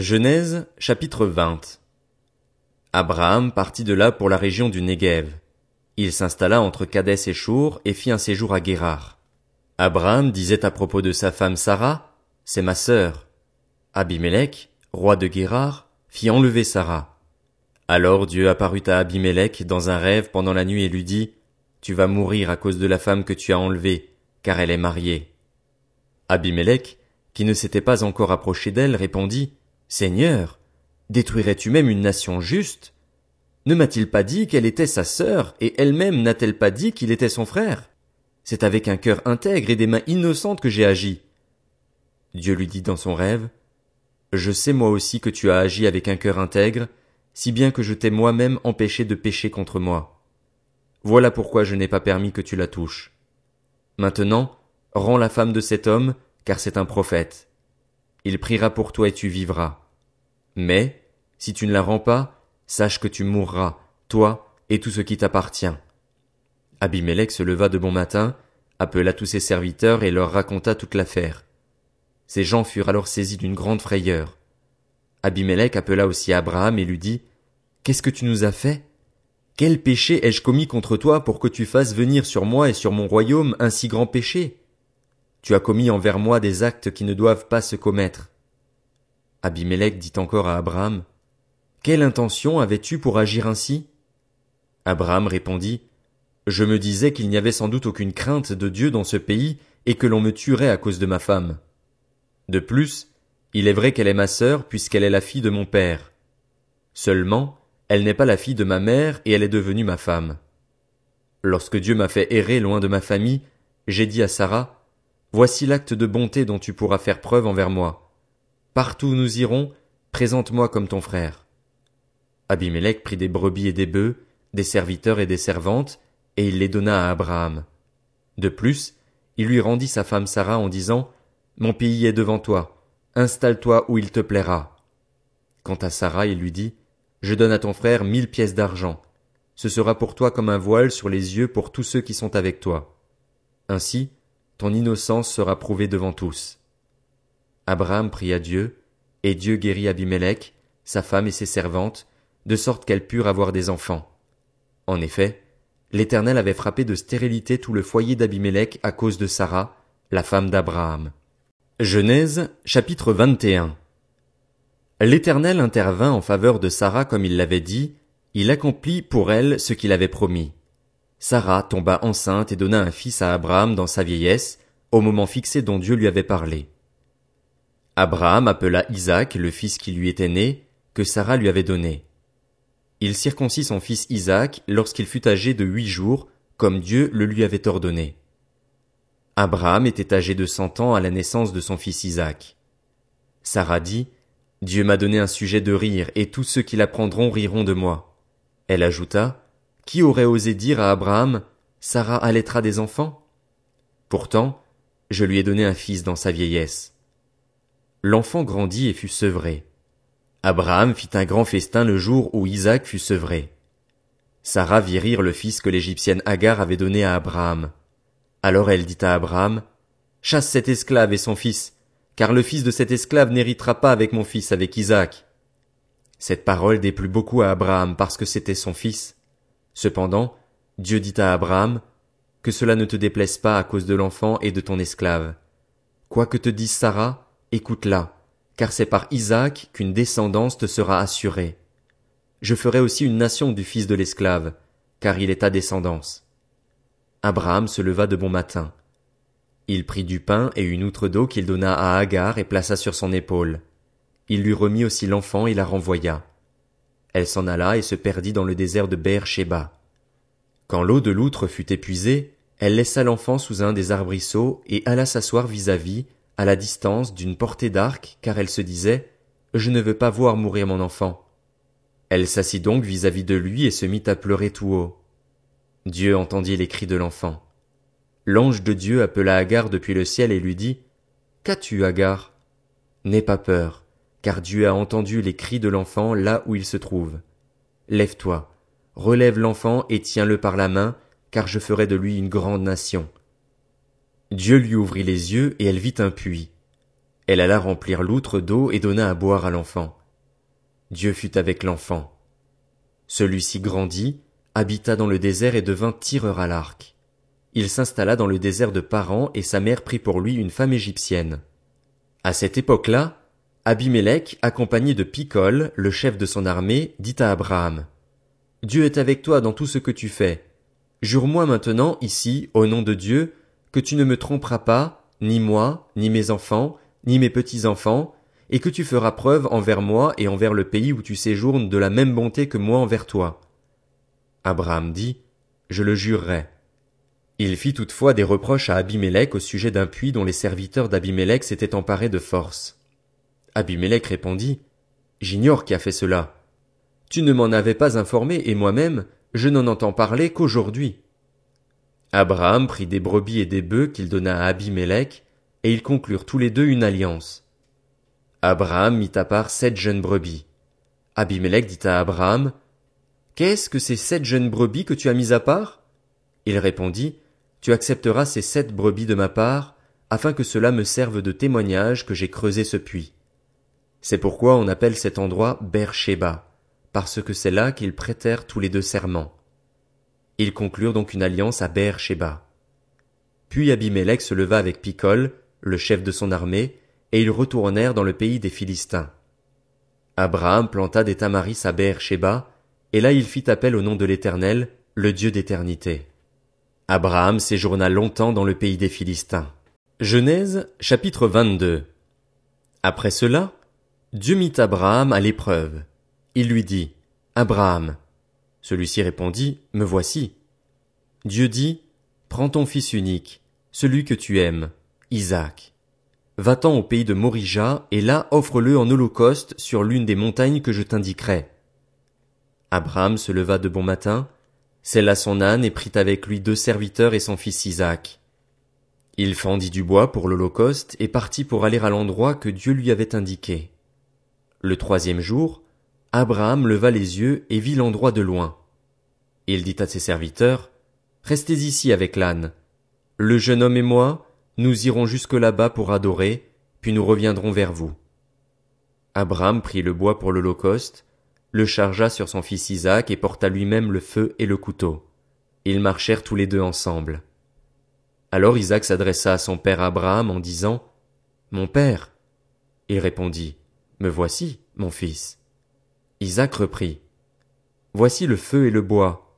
Genèse chapitre 20 Abraham partit de là pour la région du Néguev. Il s'installa entre Kadès et Chour et fit un séjour à Guérar. Abraham disait à propos de sa femme Sarah, c'est ma sœur. Abimelech, roi de Guérar, fit enlever Sarah. Alors Dieu apparut à Abimelech dans un rêve pendant la nuit et lui dit, Tu vas mourir à cause de la femme que tu as enlevée, car elle est mariée. Abimelech, qui ne s'était pas encore approché d'elle, répondit, Seigneur, détruirais-tu même une nation juste? Ne m'a-t-il pas dit qu'elle était sa sœur, et elle-même n'a-t-elle pas dit qu'il était son frère? C'est avec un cœur intègre et des mains innocentes que j'ai agi. Dieu lui dit dans son rêve, Je sais moi aussi que tu as agi avec un cœur intègre, si bien que je t'ai moi-même empêché de pécher contre moi. Voilà pourquoi je n'ai pas permis que tu la touches. Maintenant, rends la femme de cet homme, car c'est un prophète. Il priera pour toi et tu vivras. Mais, si tu ne la rends pas, sache que tu mourras, toi et tout ce qui t'appartient. Abimelech se leva de bon matin, appela tous ses serviteurs et leur raconta toute l'affaire. Ces gens furent alors saisis d'une grande frayeur. Abimelech appela aussi Abraham et lui dit, Qu'est-ce que tu nous as fait? Quel péché ai-je commis contre toi pour que tu fasses venir sur moi et sur mon royaume un si grand péché? Tu as commis envers moi des actes qui ne doivent pas se commettre. Abimelech dit encore à Abraham, Quelle intention avais-tu pour agir ainsi? Abraham répondit, Je me disais qu'il n'y avait sans doute aucune crainte de Dieu dans ce pays et que l'on me tuerait à cause de ma femme. De plus, il est vrai qu'elle est ma sœur puisqu'elle est la fille de mon père. Seulement, elle n'est pas la fille de ma mère et elle est devenue ma femme. Lorsque Dieu m'a fait errer loin de ma famille, j'ai dit à Sarah, Voici l'acte de bonté dont tu pourras faire preuve envers moi. Partout où nous irons, présente-moi comme ton frère. Abimelech prit des brebis et des bœufs, des serviteurs et des servantes, et il les donna à Abraham. De plus, il lui rendit sa femme Sarah en disant, Mon pays est devant toi, installe-toi où il te plaira. Quant à Sarah, il lui dit, Je donne à ton frère mille pièces d'argent. Ce sera pour toi comme un voile sur les yeux pour tous ceux qui sont avec toi. Ainsi, ton innocence sera prouvée devant tous. Abraham pria Dieu, et Dieu guérit Abimelech, sa femme et ses servantes, de sorte qu'elles purent avoir des enfants. En effet, l'Éternel avait frappé de stérilité tout le foyer d'Abimelech à cause de Sarah, la femme d'Abraham. Genèse, chapitre 21. L'Éternel intervint en faveur de Sarah comme il l'avait dit, il accomplit pour elle ce qu'il avait promis. Sarah tomba enceinte et donna un fils à Abraham dans sa vieillesse, au moment fixé dont Dieu lui avait parlé. Abraham appela Isaac, le fils qui lui était né, que Sarah lui avait donné. Il circoncit son fils Isaac lorsqu'il fut âgé de huit jours, comme Dieu le lui avait ordonné. Abraham était âgé de cent ans à la naissance de son fils Isaac. Sarah dit, Dieu m'a donné un sujet de rire, et tous ceux qui l'apprendront riront de moi. Elle ajouta, qui aurait osé dire à Abraham, Sarah allaitera des enfants? Pourtant, je lui ai donné un fils dans sa vieillesse. L'enfant grandit et fut sevré. Abraham fit un grand festin le jour où Isaac fut sevré. Sarah vit rire le fils que l'égyptienne Agar avait donné à Abraham. Alors elle dit à Abraham, Chasse cet esclave et son fils, car le fils de cet esclave n'héritera pas avec mon fils avec Isaac. Cette parole déplut beaucoup à Abraham parce que c'était son fils. Cependant, Dieu dit à Abraham, Que cela ne te déplaise pas à cause de l'enfant et de ton esclave. Quoi que te dise Sarah, écoute-la, car c'est par Isaac qu'une descendance te sera assurée. Je ferai aussi une nation du fils de l'esclave, car il est ta descendance. Abraham se leva de bon matin. Il prit du pain et une outre d'eau qu'il donna à Agar et plaça sur son épaule. Il lui remit aussi l'enfant et la renvoya. Elle s'en alla et se perdit dans le désert de Beer-Sheba. Quand l'eau de l'outre fut épuisée, elle laissa l'enfant sous un des arbrisseaux et alla s'asseoir vis-à-vis, à la distance d'une portée d'arc, car elle se disait, Je ne veux pas voir mourir mon enfant. Elle s'assit donc vis-à-vis de lui et se mit à pleurer tout haut. Dieu entendit les cris de l'enfant. L'ange de Dieu appela Agar depuis le ciel et lui dit, Qu'as-tu, Agar? N'aie pas peur car Dieu a entendu les cris de l'enfant là où il se trouve. Lève-toi, relève l'enfant et tiens-le par la main, car je ferai de lui une grande nation. Dieu lui ouvrit les yeux et elle vit un puits. Elle alla remplir l'outre d'eau et donna à boire à l'enfant. Dieu fut avec l'enfant. Celui-ci grandit, habita dans le désert et devint tireur à l'arc. Il s'installa dans le désert de Paran et sa mère prit pour lui une femme égyptienne. À cette époque-là, Abimélec, accompagné de Picol, le chef de son armée, dit à Abraham, Dieu est avec toi dans tout ce que tu fais. Jure-moi maintenant, ici, au nom de Dieu, que tu ne me tromperas pas, ni moi, ni mes enfants, ni mes petits-enfants, et que tu feras preuve envers moi et envers le pays où tu séjournes de la même bonté que moi envers toi. Abraham dit, Je le jurerai. Il fit toutefois des reproches à Abimélec au sujet d'un puits dont les serviteurs d'Abimélec s'étaient emparés de force. Abimélec répondit, J'ignore qui a fait cela. Tu ne m'en avais pas informé et moi-même, je n'en entends parler qu'aujourd'hui. Abraham prit des brebis et des bœufs qu'il donna à Abimélec, et ils conclurent tous les deux une alliance. Abraham mit à part sept jeunes brebis. Abimélec dit à Abraham, Qu'est-ce que ces sept jeunes brebis que tu as mis à part? Il répondit, Tu accepteras ces sept brebis de ma part, afin que cela me serve de témoignage que j'ai creusé ce puits. C'est pourquoi on appelle cet endroit Beersheba, parce que c'est là qu'ils prêtèrent tous les deux serments. Ils conclurent donc une alliance à Beersheba. Puis Abimélec se leva avec Picol, le chef de son armée, et ils retournèrent dans le pays des Philistins. Abraham planta des tamaris à Beersheba, et là il fit appel au nom de l'Éternel, le Dieu d'éternité. Abraham séjourna longtemps dans le pays des Philistins. Genèse, chapitre 22. Après cela, Dieu mit Abraham à l'épreuve. Il lui dit, Abraham. Celui-ci répondit, Me voici. Dieu dit, Prends ton fils unique, celui que tu aimes, Isaac. Va-t'en au pays de Morija, et là offre-le en holocauste sur l'une des montagnes que je t'indiquerai. Abraham se leva de bon matin, sella son âne et prit avec lui deux serviteurs et son fils Isaac. Il fendit du bois pour l'holocauste et partit pour aller à l'endroit que Dieu lui avait indiqué. Le troisième jour, Abraham leva les yeux et vit l'endroit de loin. Il dit à ses serviteurs, Restez ici avec l'âne. Le jeune homme et moi, nous irons jusque là-bas pour adorer, puis nous reviendrons vers vous. Abraham prit le bois pour l'Holocauste, le chargea sur son fils Isaac et porta lui-même le feu et le couteau. Ils marchèrent tous les deux ensemble. Alors Isaac s'adressa à son père Abraham en disant, Mon père. Il répondit, Me voici, mon fils. Isaac reprit, Voici le feu et le bois.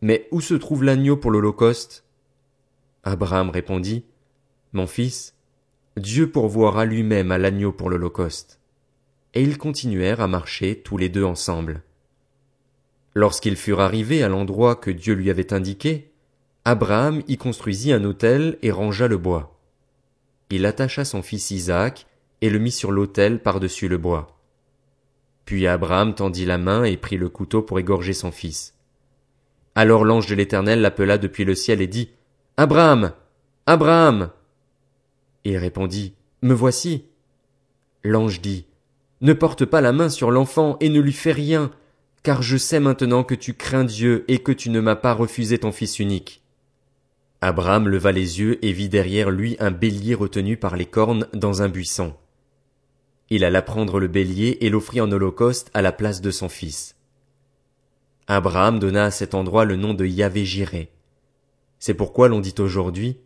Mais où se trouve l'agneau pour l'Holocauste? Abraham répondit, mon fils, Dieu pourvoira lui-même à l'agneau pour l'Holocauste. Et ils continuèrent à marcher tous les deux ensemble. Lorsqu'ils furent arrivés à l'endroit que Dieu lui avait indiqué, Abraham y construisit un autel et rangea le bois. Il attacha son fils Isaac et le mit sur l'autel par-dessus le bois. Puis Abraham tendit la main et prit le couteau pour égorger son fils. Alors l'ange de l'Éternel l'appela depuis le ciel et dit, Abraham! Abraham! Il répondit, Me voici. L'ange dit, Ne porte pas la main sur l'enfant et ne lui fais rien, car je sais maintenant que tu crains Dieu et que tu ne m'as pas refusé ton fils unique. Abraham leva les yeux et vit derrière lui un bélier retenu par les cornes dans un buisson. Il alla prendre le bélier et l'offrit en holocauste à la place de son fils. Abraham donna à cet endroit le nom de Yahvé Jiré. C'est pourquoi l'on dit aujourd'hui,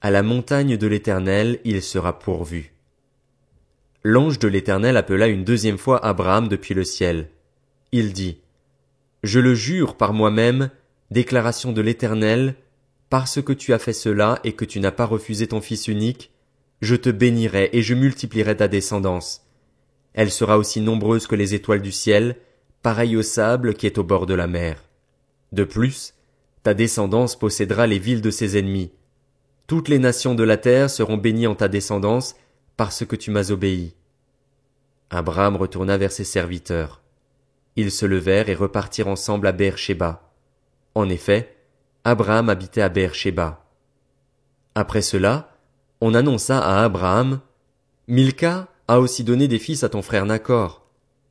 à la montagne de l'Éternel il sera pourvu. L'ange de l'Éternel appela une deuxième fois Abraham depuis le ciel. Il dit, Je le jure par moi-même, déclaration de l'Éternel, parce que tu as fait cela et que tu n'as pas refusé ton fils unique, je te bénirai et je multiplierai ta descendance. Elle sera aussi nombreuse que les étoiles du ciel, pareille au sable qui est au bord de la mer. De plus, ta descendance possédera les villes de ses ennemis, toutes les nations de la terre seront bénies en ta descendance, parce que tu m'as obéi. Abraham retourna vers ses serviteurs. Ils se levèrent et repartirent ensemble à Beersheba. En effet, Abraham habitait à Beersheba. Après cela, on annonça à Abraham, Milka a aussi donné des fils à ton frère Nacor.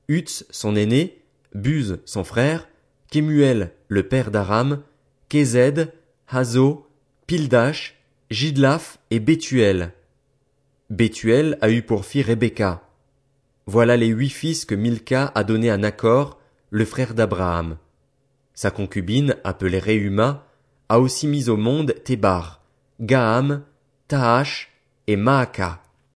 Utz, son aîné, Buz, son frère, Kemuel, le père d'Aram, Kézed, Hazo, Pildash, Gidlaf et Bethuel. Bethuel a eu pour fille Rebecca. Voilà les huit fils que Milka a donnés à Nacor, le frère d'Abraham. Sa concubine, appelée Réhuma, a aussi mis au monde Tébar, Gaham, Tahash et Maaka.